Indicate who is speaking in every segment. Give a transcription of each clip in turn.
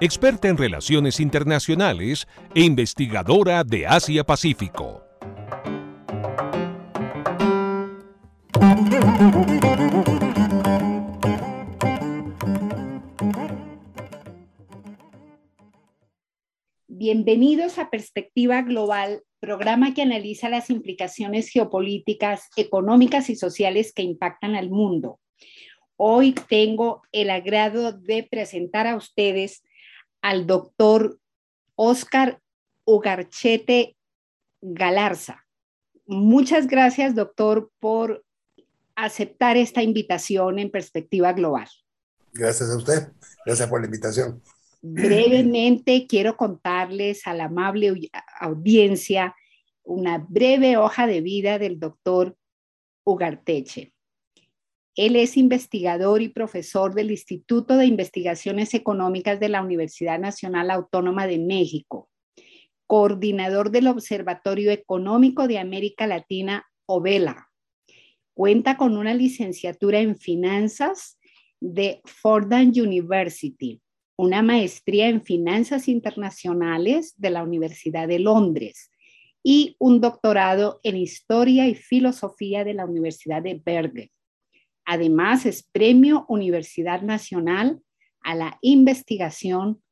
Speaker 1: experta en relaciones internacionales e investigadora de Asia-Pacífico.
Speaker 2: Bienvenidos a Perspectiva Global, programa que analiza las implicaciones geopolíticas, económicas y sociales que impactan al mundo. Hoy tengo el agrado de presentar a ustedes al doctor Oscar Ugarchete Galarza. Muchas gracias, doctor, por aceptar esta invitación en perspectiva global.
Speaker 3: Gracias a usted. Gracias por la invitación.
Speaker 2: Brevemente quiero contarles a la amable audiencia una breve hoja de vida del doctor Ugarteche. Él es investigador y profesor del Instituto de Investigaciones Económicas de la Universidad Nacional Autónoma de México, coordinador del Observatorio Económico de América Latina, OVELA. Cuenta con una licenciatura en finanzas de Fordham University, una maestría en finanzas internacionales de la Universidad de Londres y un doctorado en historia y filosofía de la Universidad de Bergen. Además, es Premio Universidad Nacional a la Investigación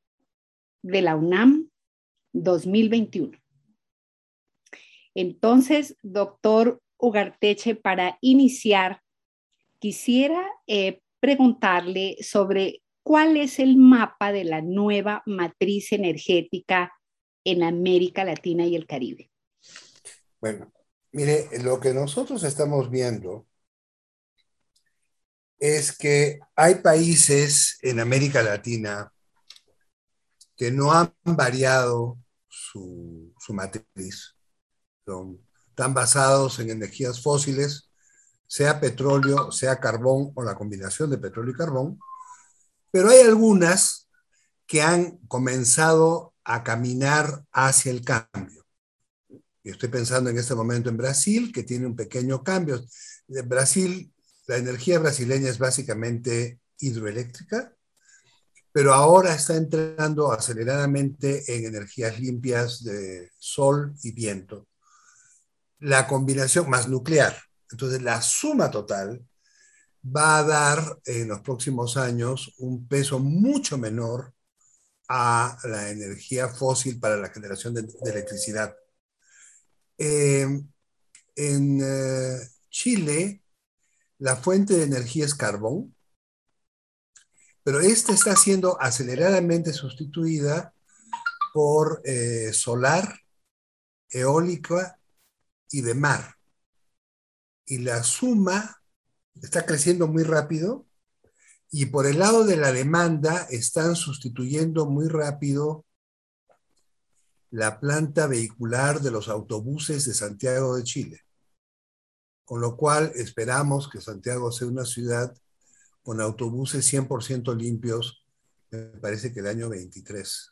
Speaker 2: de la UNAM 2021. Entonces, doctor Ugarteche, para iniciar, quisiera eh, preguntarle sobre cuál es el mapa de la nueva matriz energética en América Latina y el Caribe.
Speaker 3: Bueno, mire, lo que nosotros estamos viendo es que hay países en América Latina que no han variado su, matriz. están basados en energías fósiles, sea petróleo, sea carbón o la combinación de petróleo y carbón, pero hay algunas que han comenzado a caminar hacia el cambio. Y estoy pensando en este momento en Brasil, que tiene un pequeño cambio. Brasil la energía brasileña es básicamente hidroeléctrica, pero ahora está entrando aceleradamente en energías limpias de sol y viento. La combinación más nuclear. Entonces, la suma total va a dar en los próximos años un peso mucho menor a la energía fósil para la generación de, electricidad. Eh, en eh, Chile, la fuente de energía es carbón, pero esta está siendo aceleradamente sustituida por eh, solar, eólica y de mar. Y la suma está creciendo muy rápido y por el lado de la demanda están sustituyendo muy rápido la planta vehicular de los autobuses de Santiago de Chile con lo cual esperamos que Santiago sea una ciudad con autobuses 100% limpios, me parece que el año 23.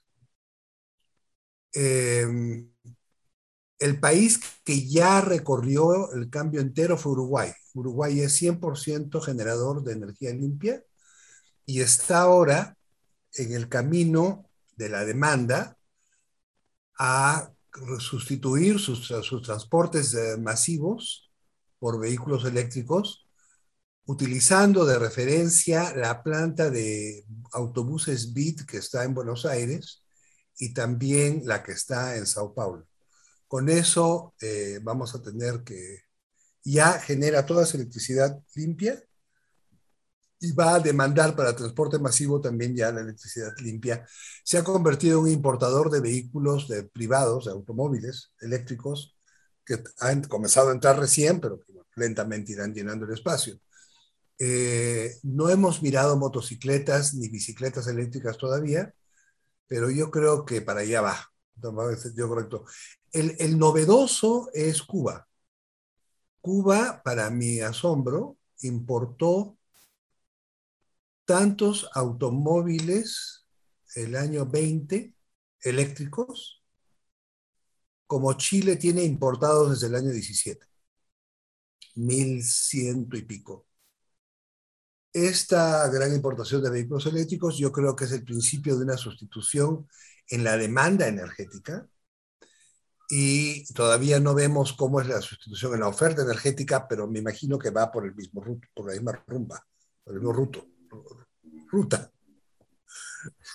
Speaker 3: Em, el país que ya recorrió el cambio entero fue Uruguay. Uruguay es 100% generador de energía limpia y está ahora en el camino de la demanda a sustituir sus, sus transportes eh, masivos por vehículos eléctricos, utilizando de referencia la planta de autobuses BIT que está en Buenos Aires y también la que está en Sao Paulo. Con eso eh, vamos a tener que ya genera toda esa electricidad limpia y va a demandar para transporte masivo también ya la electricidad limpia. Se ha convertido en un importador de vehículos de privados, de automóviles eléctricos, que han comenzado a entrar recién, pero que lentamente irán llenando el espacio. Eh, no hemos mirado motocicletas ni bicicletas eléctricas todavía, pero yo creo que para allá va. Yo correcto. El, el novedoso es Cuba. Cuba, para mi asombro, importó tantos automóviles el año 20 eléctricos como Chile tiene importados desde el año 17. Mil ciento y pico. Esta gran importación de vehículos eléctricos yo creo que es el principio de una sustitución en la demanda energética y todavía no vemos cómo es la sustitución en la oferta energética, pero me imagino que va por el mismo por la misma rumba, por el mismo ruto, ruta.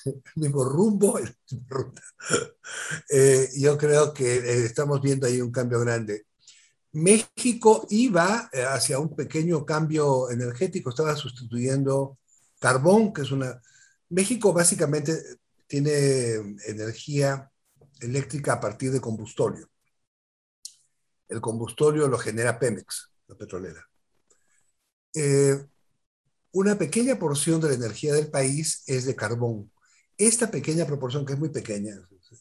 Speaker 3: El mismo rumbo, la misma ruta. Eh, yo creo que eh, estamos viendo ahí un cambio grande. México iba eh, hacia un pequeño cambio energético, estaba sustituyendo carbón, que es una... México básicamente tiene energía eléctrica a partir de combustorio. El combustorio lo genera Pemex, la petrolera. Eh, una pequeña porción de la energía del país es de carbón. Esta pequeña proporción, que es muy pequeña,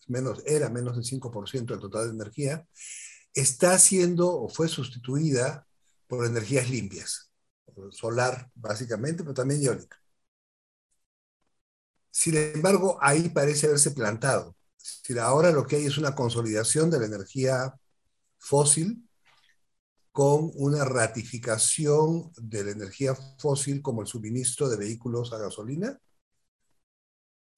Speaker 3: menos, era menos del 5% del total de energía, está siendo o fue sustituida por energías limpias, solar básicamente, pero también eólica. Sin embargo, ahí parece haberse plantado ahora lo que hay es una consolidación de la energía fósil con una ratificación de la energía fósil como el suministro de vehículos a gasolina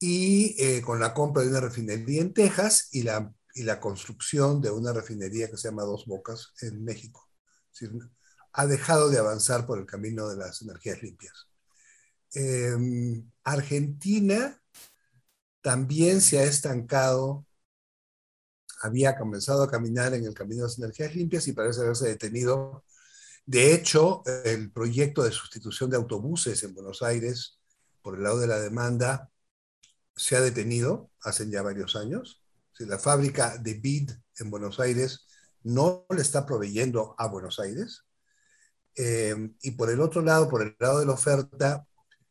Speaker 3: y eh, con la compra de una refinería en Texas y la, y la construcción de una refinería que se llama Dos Bocas en México. ha dejado de avanzar por el camino de las energías limpias. Em, Argentina también se ha estancado, había comenzado a caminar en el camino de las energías limpias y parece haberse detenido. De hecho, el proyecto de sustitución de autobuses en Buenos Aires por el lado de la demanda se ha detenido hace ya varios años. La fábrica de BID en Buenos Aires no le está proveyendo a Buenos Aires. Eh, y por el otro lado, por el lado de la oferta,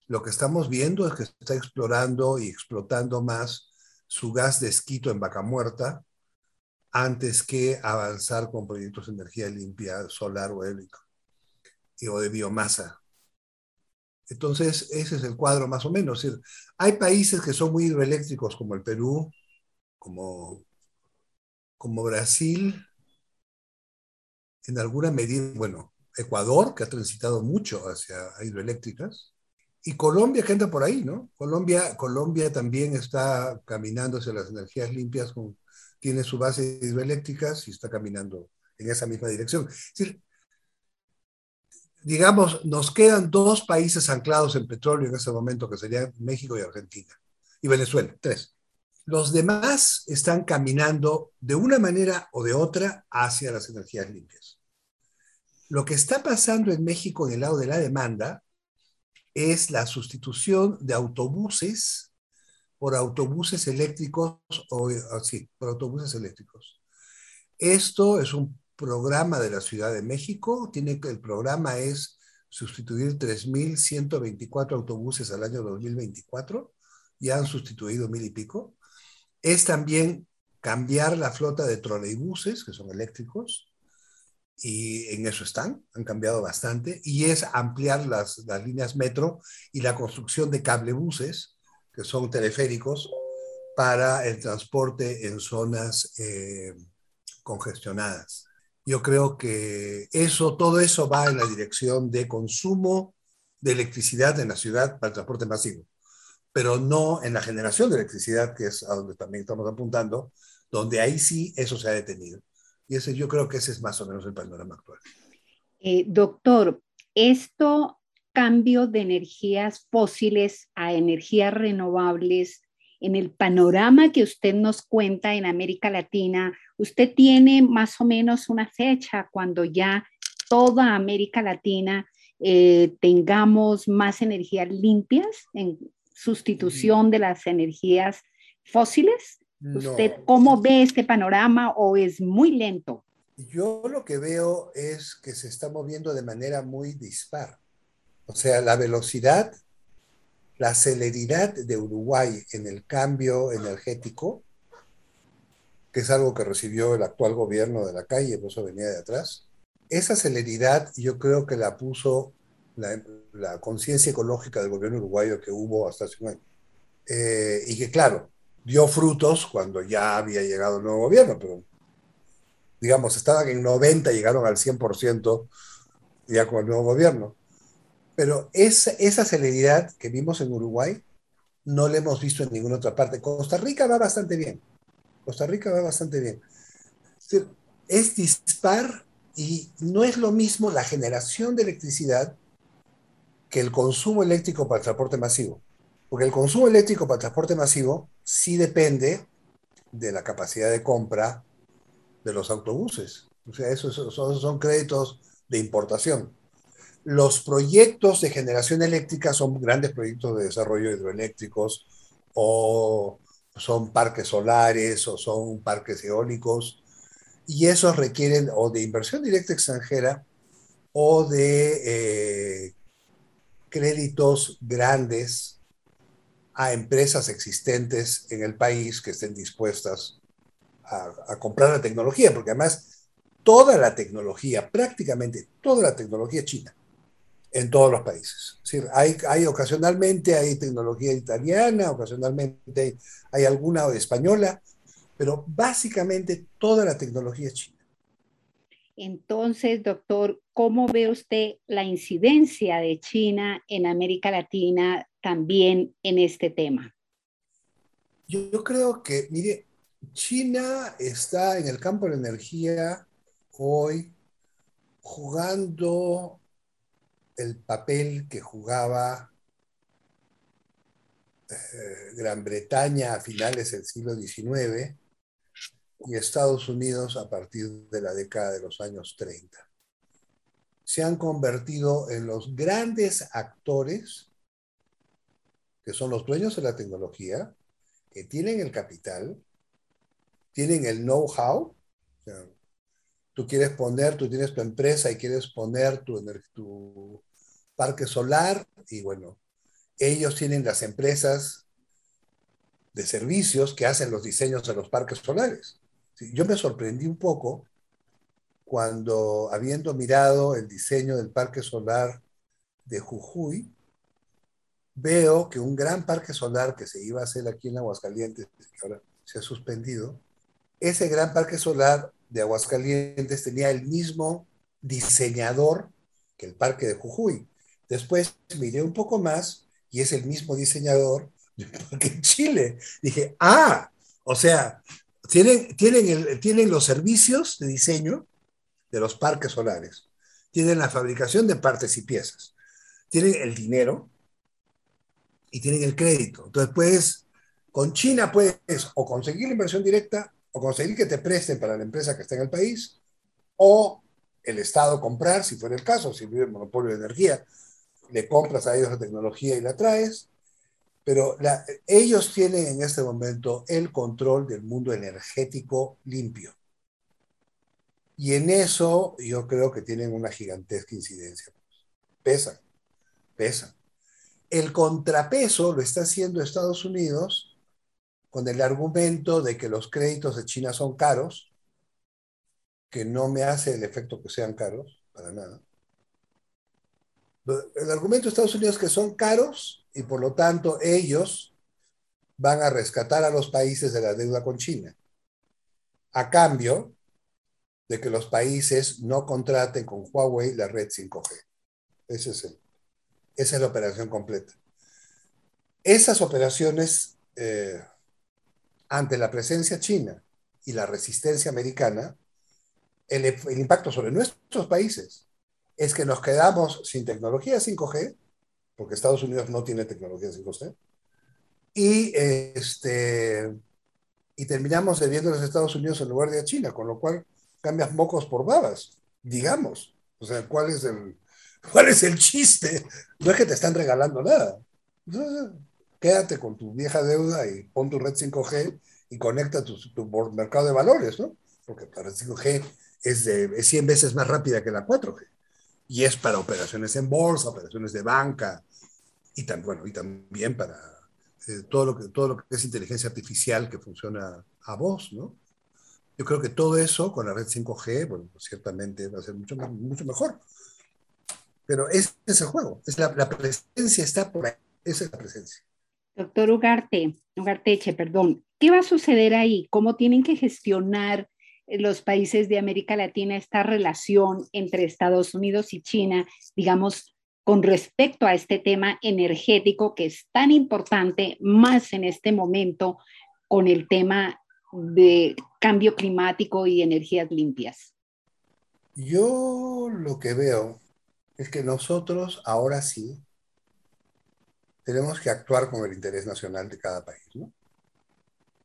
Speaker 3: lo que estamos viendo es que está explorando y explotando más su gas de esquito en vaca muerta antes que avanzar con proyectos de energía limpia, solar o eólico, o de biomasa. Entonces, ese es el cuadro más o menos. hay países que son muy hidroeléctricos, como el Perú, como, como Brasil, en alguna medida, bueno, Ecuador, que ha transitado mucho hacia hidroeléctricas, y Colombia que anda por ahí, ¿no? Colombia, Colombia también está caminando hacia las energías limpias, con, tiene su base hidroeléctricas y está caminando en esa misma dirección. Es decir, digamos, nos quedan dos países anclados en petróleo en ese momento, que serían México y Argentina, y Venezuela, tres. Los demás están caminando de una manera o de otra hacia las energías limpias. Lo que está pasando en México en el lado de la demanda es la sustitución de autobuses por autobuses eléctricos, o así, por autobuses eléctricos. Esto es un programa de la Ciudad de México. Tiene, el programa es sustituir 3.124 autobuses al año 2024. Ya han sustituido mil y pico. Es también cambiar la flota de troleibuses, que son eléctricos, y en eso están, han cambiado bastante, y es ampliar las, las líneas metro y la construcción de cablebuses, que son teleféricos, para el transporte en zonas eh, congestionadas. Yo creo que eso, todo eso va en la dirección de consumo de electricidad en la ciudad para el transporte masivo, pero no en la generación de electricidad, que es a donde también estamos apuntando, donde ahí sí eso se ha detenido. Y ese, yo creo que ese es más o menos el panorama actual.
Speaker 2: Eh, doctor, esto cambio de energías fósiles a energías renovables, en el panorama que usted nos cuenta en América Latina, ¿usted tiene más o menos una fecha cuando ya toda América Latina eh, tengamos más energías limpias en sustitución de las energías fósiles? ¿Usted cómo ve este panorama o es muy lento?
Speaker 3: Yo lo que veo es que se está moviendo de manera muy dispar. O sea, la velocidad la celeridad de Uruguay en el cambio energético, que es algo que recibió el actual gobierno de la calle, por eso venía de atrás, esa celeridad yo creo que la puso la, conciencia ecológica del gobierno uruguayo que hubo hasta hace un año. Eh, y que claro, dio frutos cuando ya había llegado el nuevo gobierno, pero digamos, estaban en 90, llegaron al 100% ya con el nuevo gobierno. Pero esa, celeridad que vimos en Uruguay no la hemos visto en ninguna otra parte. Costa Rica va bastante bien. Costa Rica va bastante bien. Es dispar y no es lo mismo la generación de electricidad que el consumo eléctrico para el transporte masivo. Porque el consumo eléctrico para el transporte masivo sí depende de la capacidad de compra de los autobuses. O sea, esos son créditos de importación. Los proyectos de generación eléctrica son grandes proyectos de desarrollo hidroeléctricos o son parques solares o son parques eólicos. Y esos requieren o de inversión directa extranjera o de eh, créditos grandes a empresas existentes en el país que estén dispuestas a, a comprar la tecnología, porque además toda la tecnología, prácticamente toda la tecnología china, en todos los países. Es decir, hay, hay ocasionalmente hay tecnología italiana, ocasionalmente hay, alguna española, pero básicamente toda la tecnología es china.
Speaker 2: Entonces, doctor, ¿cómo ve usted la incidencia de China en América Latina también en este tema?
Speaker 3: Yo, yo creo que, mire, China está en el campo de la energía hoy jugando el papel que jugaba eh, Gran Bretaña a finales del siglo XIX y Estados Unidos a partir de la década de los años 30. Se han convertido en los grandes actores que son los dueños de la tecnología, que tienen el capital, tienen el know-how. tú quieres poner, tú tienes tu empresa y quieres poner tu, tu parque solar y bueno, ellos tienen las empresas de servicios que hacen los diseños de los parques solares. Yo me sorprendí un poco cuando, habiendo mirado el diseño del parque solar de Jujuy, veo que un gran parque solar que se iba a hacer aquí en Aguascalientes, que ahora se ha suspendido, ese gran parque solar de Aguascalientes tenía el mismo diseñador que el parque de Jujuy. Después miré un poco más y es el mismo diseñador que en Chile. Dije, ah, o sea, tienen, tienen, los servicios de diseño de los parques solares, tienen la fabricación de partes y piezas, tienen el dinero y tienen el crédito. Entonces, puedes, con China puedes o conseguir la inversión directa o conseguir que te presten para la empresa que está en el país o el Estado comprar, si fuera el caso, si vive el monopolio de energía, le compras a ellos la tecnología y la traes, pero ellos tienen en este momento el control del mundo energético limpio. Y en eso yo creo que tienen una gigantesca incidencia. Pesan, pesan. El contrapeso lo está haciendo Estados Unidos con el argumento de que los créditos de China son caros, que no me hace el efecto que sean caros, para nada. El argumento de Estados Unidos es que son caros y por lo tanto ellos van a rescatar a los países de la deuda con China, a cambio de que los países no contraten con Huawei la red 5G. Ese es esa es la operación completa. Esas operaciones, eh, ante la presencia china y la resistencia americana, el impacto sobre nuestros países es que nos quedamos sin tecnología 5G, porque Estados Unidos no tiene tecnología 5G, y, este, y terminamos debiendo a los Estados Unidos en lugar de a China, con lo cual cambias mocos por babas, digamos. O sea, ¿cuál es el, cuál es el chiste? No es que te están regalando nada. quédate con tu vieja deuda y pon tu red 5G y conecta tu, tu mercado de valores, ¿no? Porque la red 5G es, de, es 100 veces más rápida que la 4G y es para operaciones en bolsa, operaciones de banca, y, bueno, y también para eh, todo, lo que, todo lo que es inteligencia artificial que funciona a voz, ¿no? Yo creo que todo eso con la red 5G, bueno, pues ciertamente va a ser mucho, mucho mejor. Pero ese es el juego, es la, la presencia está por ahí, esa es la presencia.
Speaker 2: Doctor Ugarte, Ugarteche, perdón, ¿qué va a suceder ahí? ¿Cómo tienen que gestionar los países de América Latina esta relación entre Estados Unidos y China, digamos, con respecto a este tema energético que es tan importante, más en este momento con el tema de cambio climático y energías limpias?
Speaker 3: Yo lo que veo es que nosotros ahora sí tenemos que actuar con el interés nacional de cada país. ¿no?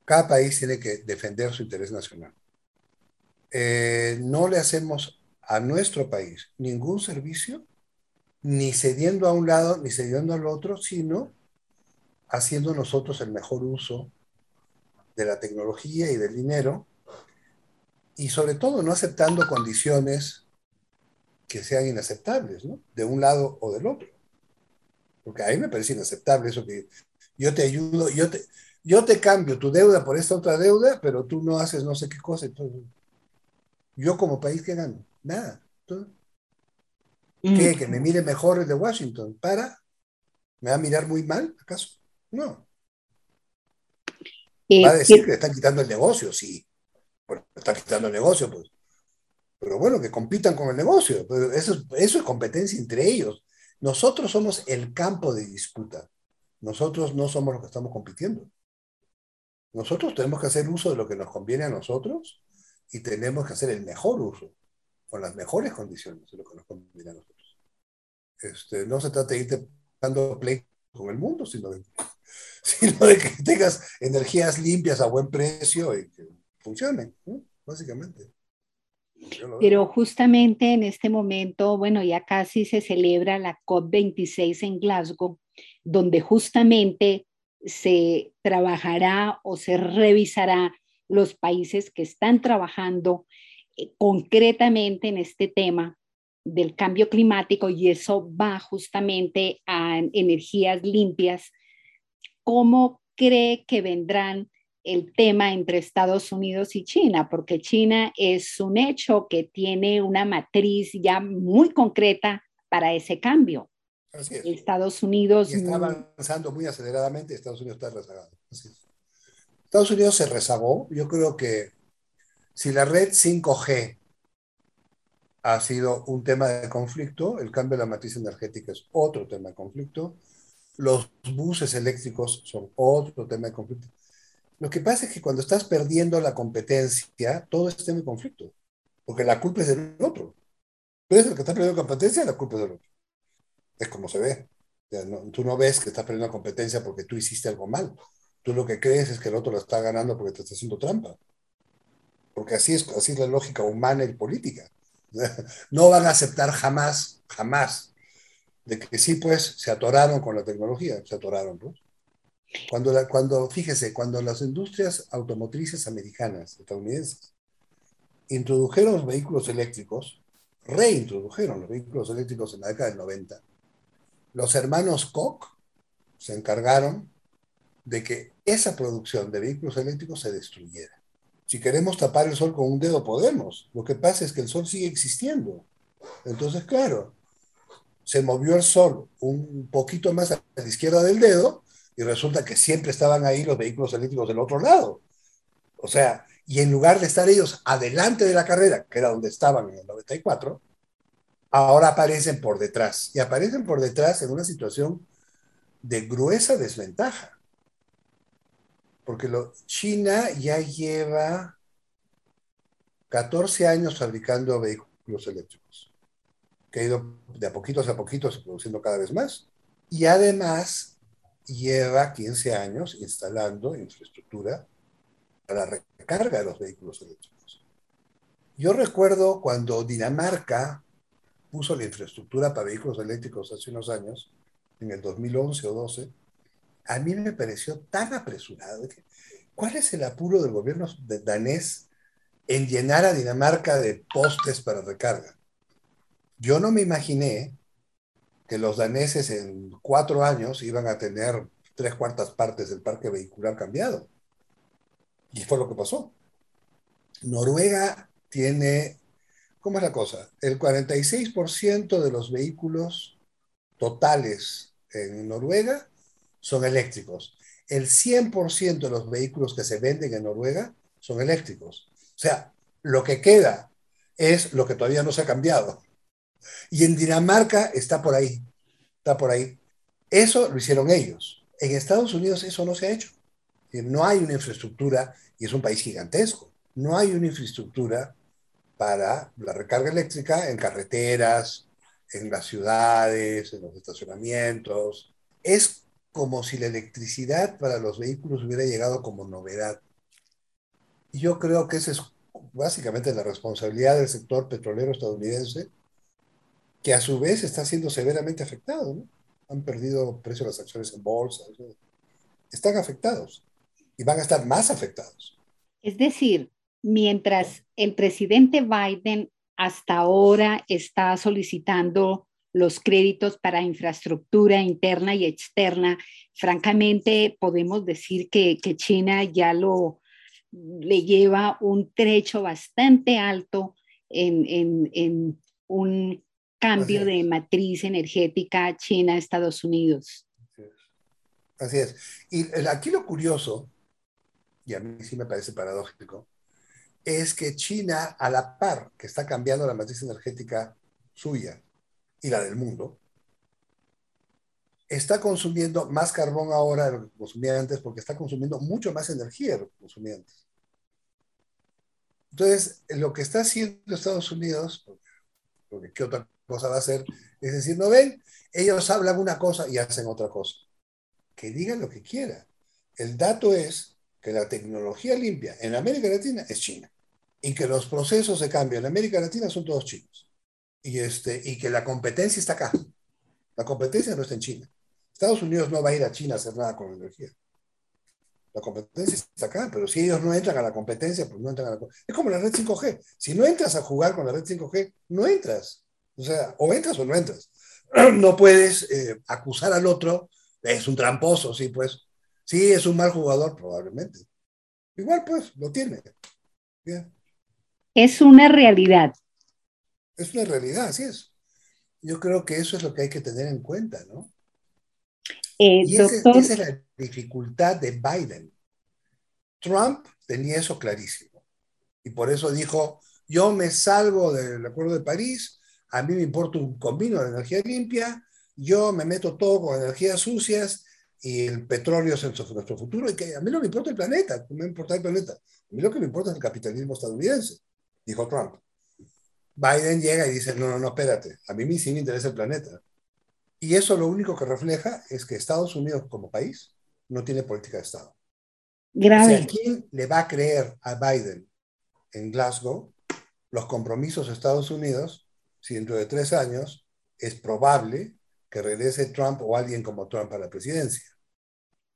Speaker 3: Cada país tiene que defender su interés nacional. Eh, no le hacemos a nuestro país ningún servicio, ni cediendo a un lado, ni cediendo al otro, sino haciendo nosotros el mejor uso de la tecnología y del dinero, y sobre todo no aceptando condiciones que sean inaceptables, ¿no? De un lado o del otro. Porque a mí me parece inaceptable eso que yo te ayudo, yo te, yo te cambio tu deuda por esta otra deuda, pero tú no haces no sé qué cosa. Entonces, yo como país, ¿qué gano? Nada. ¿Qué? Mm. ¿Que me mire mejor el de Washington? ¿Para? ¿Me va a mirar muy mal, acaso? No. Va a decir que le están quitando el negocio, sí. Bueno, le están quitando el negocio, pues. Pero bueno, que compitan con el negocio. Eso, eso es competencia entre ellos. Nosotros somos el campo de disputa. Nosotros no somos los que estamos compitiendo. Nosotros tenemos que hacer uso de lo que nos conviene a nosotros y tenemos que hacer el mejor uso, con las mejores condiciones de lo que nos conviene a nosotros. Este, no se trata de irte dando play con el mundo, sino de, sino de que tengas energías limpias a buen precio y que funcionen, básicamente.
Speaker 2: Pero justamente en este momento, bueno, ya casi se celebra la COP26 en Glasgow, donde justamente se trabajará o se revisará los países que están trabajando eh, concretamente en este tema del cambio climático y eso va justamente a energías limpias. ¿Cómo cree que vendrán el tema entre Estados Unidos y China, porque China es un hecho que tiene una matriz ya muy concreta para ese cambio. Estados Unidos...
Speaker 3: está avanzando muy aceleradamente, Estados Unidos está rezagado. Estados Unidos se rezagó. Yo creo que si la red 5G ha sido un tema de conflicto, el cambio de la matriz energética es otro tema de conflicto, los buses eléctricos son otro tema de conflicto. Lo que pasa es que cuando estás perdiendo la competencia, todo está en conflicto, porque la culpa es del otro. Tú eres el que está perdiendo competencia, la culpa es del otro. Es como se ve. tú no ves que estás perdiendo competencia porque tú hiciste algo mal. Tú lo que crees es que el otro lo está ganando porque te está haciendo trampa. Porque así es, así es la lógica humana y política. No van a aceptar jamás, jamás, de que sí, pues, se atoraron con la tecnología, se atoraron, pues. Cuando, cuando, fíjese, cuando las industrias automotrices americanas, estadounidenses, introdujeron los vehículos eléctricos, reintrodujeron los vehículos eléctricos en la década del 90, los hermanos Koch se encargaron de que esa producción de vehículos eléctricos se destruyera. Si queremos tapar el sol con un dedo, podemos. Lo que pasa es que el sol sigue existiendo. Entonces, claro, se movió el sol un poquito más a la izquierda del dedo y resulta que siempre estaban ahí los vehículos eléctricos del otro lado. O sea, y en lugar de estar ellos adelante de la carrera, que era donde estaban en el 94, ahora aparecen por detrás. Y aparecen por detrás en una situación de gruesa desventaja. Porque China ya lleva 14 años fabricando vehículos eléctricos, que ha ido de a poquitos a poquitos produciendo cada vez más. Y además lleva 15 años instalando infraestructura para la recarga de los vehículos eléctricos. Yo recuerdo cuando Dinamarca puso la infraestructura para vehículos eléctricos hace unos años, en el 2011 o 12, a mí me pareció tan apresurado. ¿Cuál es el apuro del gobierno danés en llenar a Dinamarca de postes para recarga? Yo no me imaginé que los daneses en cuatro años iban a tener tres cuartas partes del parque vehicular cambiado. Y fue lo que pasó. Noruega tiene, ¿cómo es la cosa? El 46% de los vehículos totales en Noruega son eléctricos. El 100% de los vehículos que se venden en Noruega son eléctricos. O sea, lo que queda es lo que todavía no se ha cambiado. Y en Dinamarca está por ahí, está por ahí. Eso lo hicieron ellos. En Estados Unidos eso no se ha hecho. No hay una infraestructura, y es un país gigantesco, no hay una infraestructura para la recarga eléctrica en carreteras, en las ciudades, en los estacionamientos. Es como si la electricidad para los vehículos hubiera llegado como novedad. Y yo creo que esa es básicamente la responsabilidad del sector petrolero estadounidense, que a su vez está siendo severamente afectado. ¿no? Han perdido precio de las acciones en bolsa. Están afectados y van a estar más afectados.
Speaker 2: Es decir, mientras el presidente Biden hasta ahora está solicitando los créditos para infraestructura interna y externa, francamente podemos decir que, que China ya lo le lleva un trecho bastante alto en, en, en un cambio de matriz energética China-Estados Unidos.
Speaker 3: Así es. Y aquí lo curioso, y a mí sí me parece paradójico, es que China, a la par que está cambiando la matriz energética suya y la del mundo, está consumiendo más carbón ahora de lo que consumía antes porque está consumiendo mucho más energía de lo que consumía antes. Entonces, lo que está haciendo Estados Unidos, porque ¿qué otra cosa va a hacer? Es decir, no ven, ellos hablan una cosa y hacen otra cosa. Que digan lo que quieran. El dato es que la tecnología limpia en América Latina es China y que los procesos de cambio en América Latina son todos chinos y, este, y que la competencia está acá. La competencia no está en China. Estados Unidos no va a ir a China a hacer nada con energía. La competencia está acá, pero si ellos no entran a la competencia, pues no entran a la Es como la red 5G. Si no entras a jugar con la red 5G, no entras. O sea, o entras o no entras. No puedes eh, acusar al otro, es un tramposo, sí, pues. Sí, es un mal jugador, probablemente. Igual, pues, lo tiene.
Speaker 2: Es una realidad.
Speaker 3: Es una realidad, así es. Yo creo que eso es lo que hay que tener en cuenta, ¿no?
Speaker 2: Eh,
Speaker 3: y esa es la dificultad de Biden. Trump tenía eso clarísimo. Y por eso dijo, yo me salgo del Acuerdo de París, a mí me importa un combino de energía limpia, yo me meto todo con energías sucias y el petróleo es nuestro futuro y que a mí no me importa el planeta, no me importa el planeta, a mí lo que me importa es el capitalismo estadounidense, dijo Trump. Biden llega y dice, no, no, no, espérate, a mí sí me interesa el planeta. Y eso lo único que refleja es que Estados Unidos como país no tiene política de Estado.
Speaker 2: Grave.
Speaker 3: ¿quién le va a creer a Biden en Glasgow los compromisos de Estados Unidos si dentro de tres años es probable que regrese Trump o alguien como Trump a la presidencia?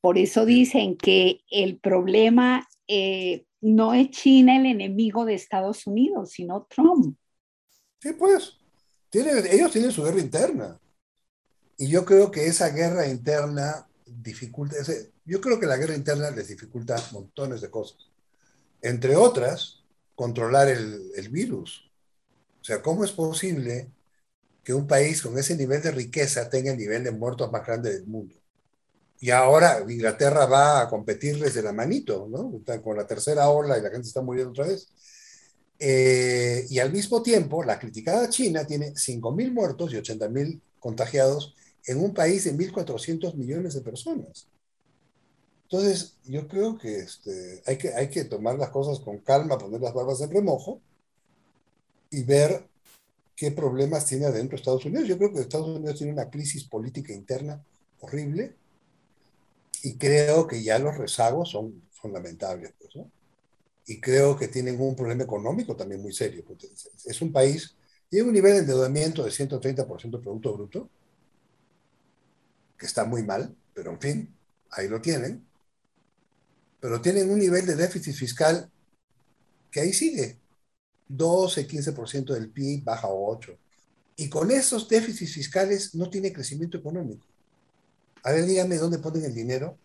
Speaker 2: Por eso dicen que el problema eh, no es China el enemigo de Estados Unidos, sino Trump.
Speaker 3: Sí, pues. ellos tienen su guerra interna. Y yo creo que esa guerra interna dificulta, yo creo que la guerra interna les dificulta montones de cosas. Entre otras, controlar el, el virus. O sea, ¿cómo es posible que un país con ese nivel de riqueza tenga el nivel de muertos más grande del mundo? Y ahora Inglaterra va a competirles de la manito, ¿no? Con la tercera ola y la gente está muriendo otra vez. Eh, y al mismo tiempo, la criticada China tiene 5.000 muertos y 80.000 contagiados en un país de 1.400 millones de personas. Entonces, yo creo que, este, hay que hay que tomar las cosas con calma, poner las barbas en remojo y ver qué problemas tiene adentro Estados Unidos. Yo creo que Estados Unidos tiene una crisis política interna horrible y creo que ya los rezagos son, son lamentables. Pues, Y creo que tienen un problema económico también muy serio. Es un país, tiene un nivel de endeudamiento de 130% del Producto Bruto, que está muy mal, pero en fin, ahí lo tienen. Pero tienen un nivel de déficit fiscal que ahí sigue. 12, 15% del PIB baja a 8. Y con esos déficits fiscales no tiene crecimiento económico. A ver, dígame dónde ponen el dinero.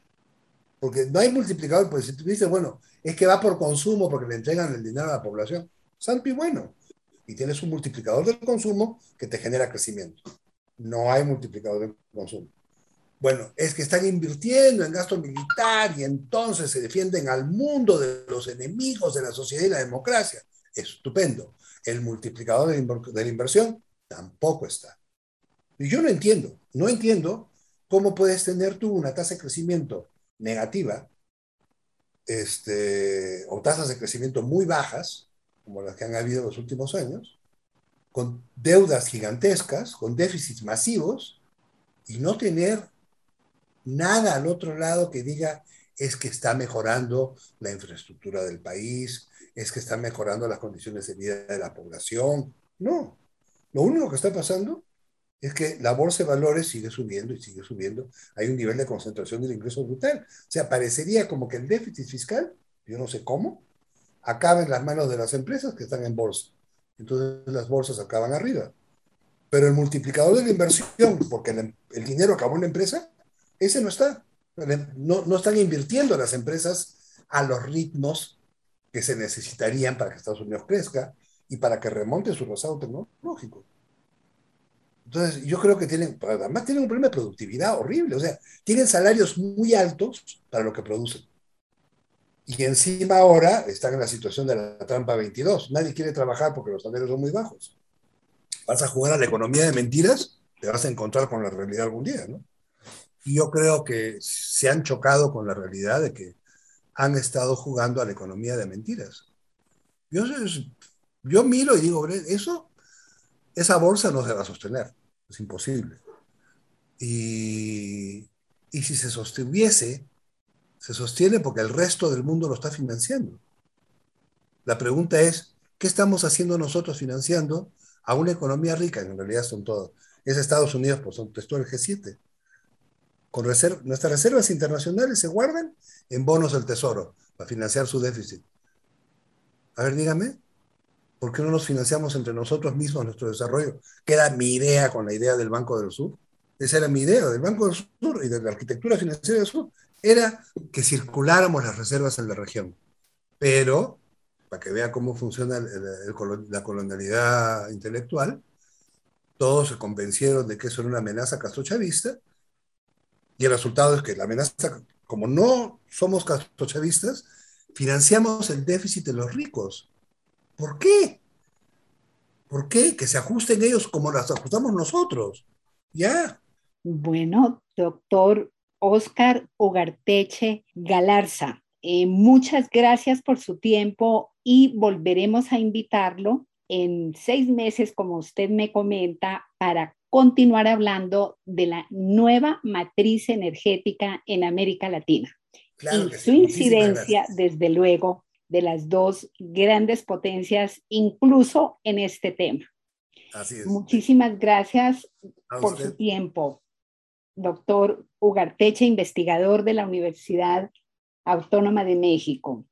Speaker 3: Porque no hay multiplicador, pues si tú dices, bueno, es que va por consumo porque le entregan el dinero a la población. Santo y bueno. Y tienes un multiplicador del consumo que te genera crecimiento. No hay multiplicador del consumo. Bueno, es que están invirtiendo en gasto militar y entonces se defienden al mundo de los enemigos de la sociedad y la democracia. Estupendo. El multiplicador de la inversión tampoco está. Y yo no entiendo, no entiendo cómo puedes tener tú una tasa de crecimiento negativa este, o tasas de crecimiento muy bajas, como las que han habido en los últimos años, con deudas gigantescas, con déficits masivos, y no tener nada al otro lado que diga es que está mejorando la infraestructura del país, es que está mejorando las condiciones de vida de la población. No, lo único que está pasando es que la bolsa de valores sigue subiendo y sigue subiendo. Hay un nivel de concentración del ingreso brutal. O sea, parecería como que el déficit fiscal, yo no sé cómo, acaba en las manos de las empresas que están en bolsa. Entonces las bolsas acaban arriba. Pero el multiplicador de la inversión, porque el, el dinero acabó en la empresa, ese no está. No, no están invirtiendo las empresas a los ritmos que se necesitarían para que Estados Unidos crezca y para que remonte su pasado tecnológico. Entonces, yo creo que tienen, además tienen un problema de productividad horrible, o sea, tienen salarios muy altos para lo que producen. Y encima ahora están en la situación de la trampa 22. Nadie quiere trabajar porque los salarios son muy bajos. Vas a jugar a la economía de mentiras, te vas a encontrar con la realidad algún día, ¿no? Y yo creo que se han chocado con la realidad de que han estado jugando a la economía de mentiras. Yo, yo miro y digo, eso, esa bolsa no se va a sostener, es imposible. Y, y si se sostuviese, se sostiene porque el resto del mundo lo está financiando. La pregunta es, ¿qué estamos haciendo nosotros financiando a una economía rica? En realidad son todos. Es Estados Unidos, pues son, el G7 con nuestras reservas internacionales se guardan en bonos del tesoro para financiar su déficit. A ver, dígame, ¿por qué no nos financiamos entre nosotros mismos nuestro desarrollo? Que era mi idea con la idea del Banco del Sur. Esa era mi idea del Banco del Sur y de la arquitectura financiera del Sur. Era que circuláramos las reservas en la región. Pero, para que vea cómo funciona la colonialidad intelectual, todos se convencieron de que eso era una amenaza castrochavista y el resultado es que la amenaza, como no somos castrochavistas, financiamos el déficit de los ricos. ¿Por qué? ¿Por qué? Que se ajusten ellos como las ajustamos nosotros. Ya.
Speaker 2: Bueno, doctor Oscar Ugarteche Galarza, eh, muchas gracias por su tiempo y volveremos a invitarlo en seis meses, como usted me comenta, para continuar hablando de la nueva matriz energética en América Latina y su incidencia, desde luego, de las dos grandes potencias, incluso en este tema. Muchísimas gracias por su tiempo, doctor Ugarteche, investigador de la Universidad Autónoma de México.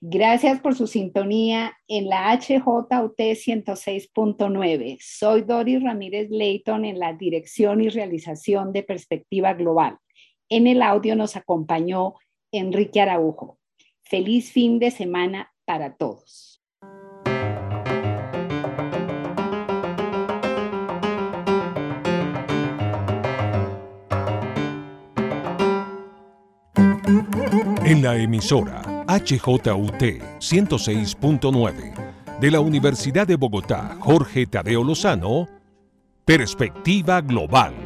Speaker 2: Gracias por su sintonía en la HJUT 106.9. Soy Doris Ramírez Leighton en la dirección y realización de Perspectiva Global. En el audio nos acompañó Enrique Araujo. Feliz fin de semana para todos.
Speaker 1: En la emisora HJUT 106.9 de la Universidad de Bogotá, Jorge Tadeo Lozano, Perspectiva Global.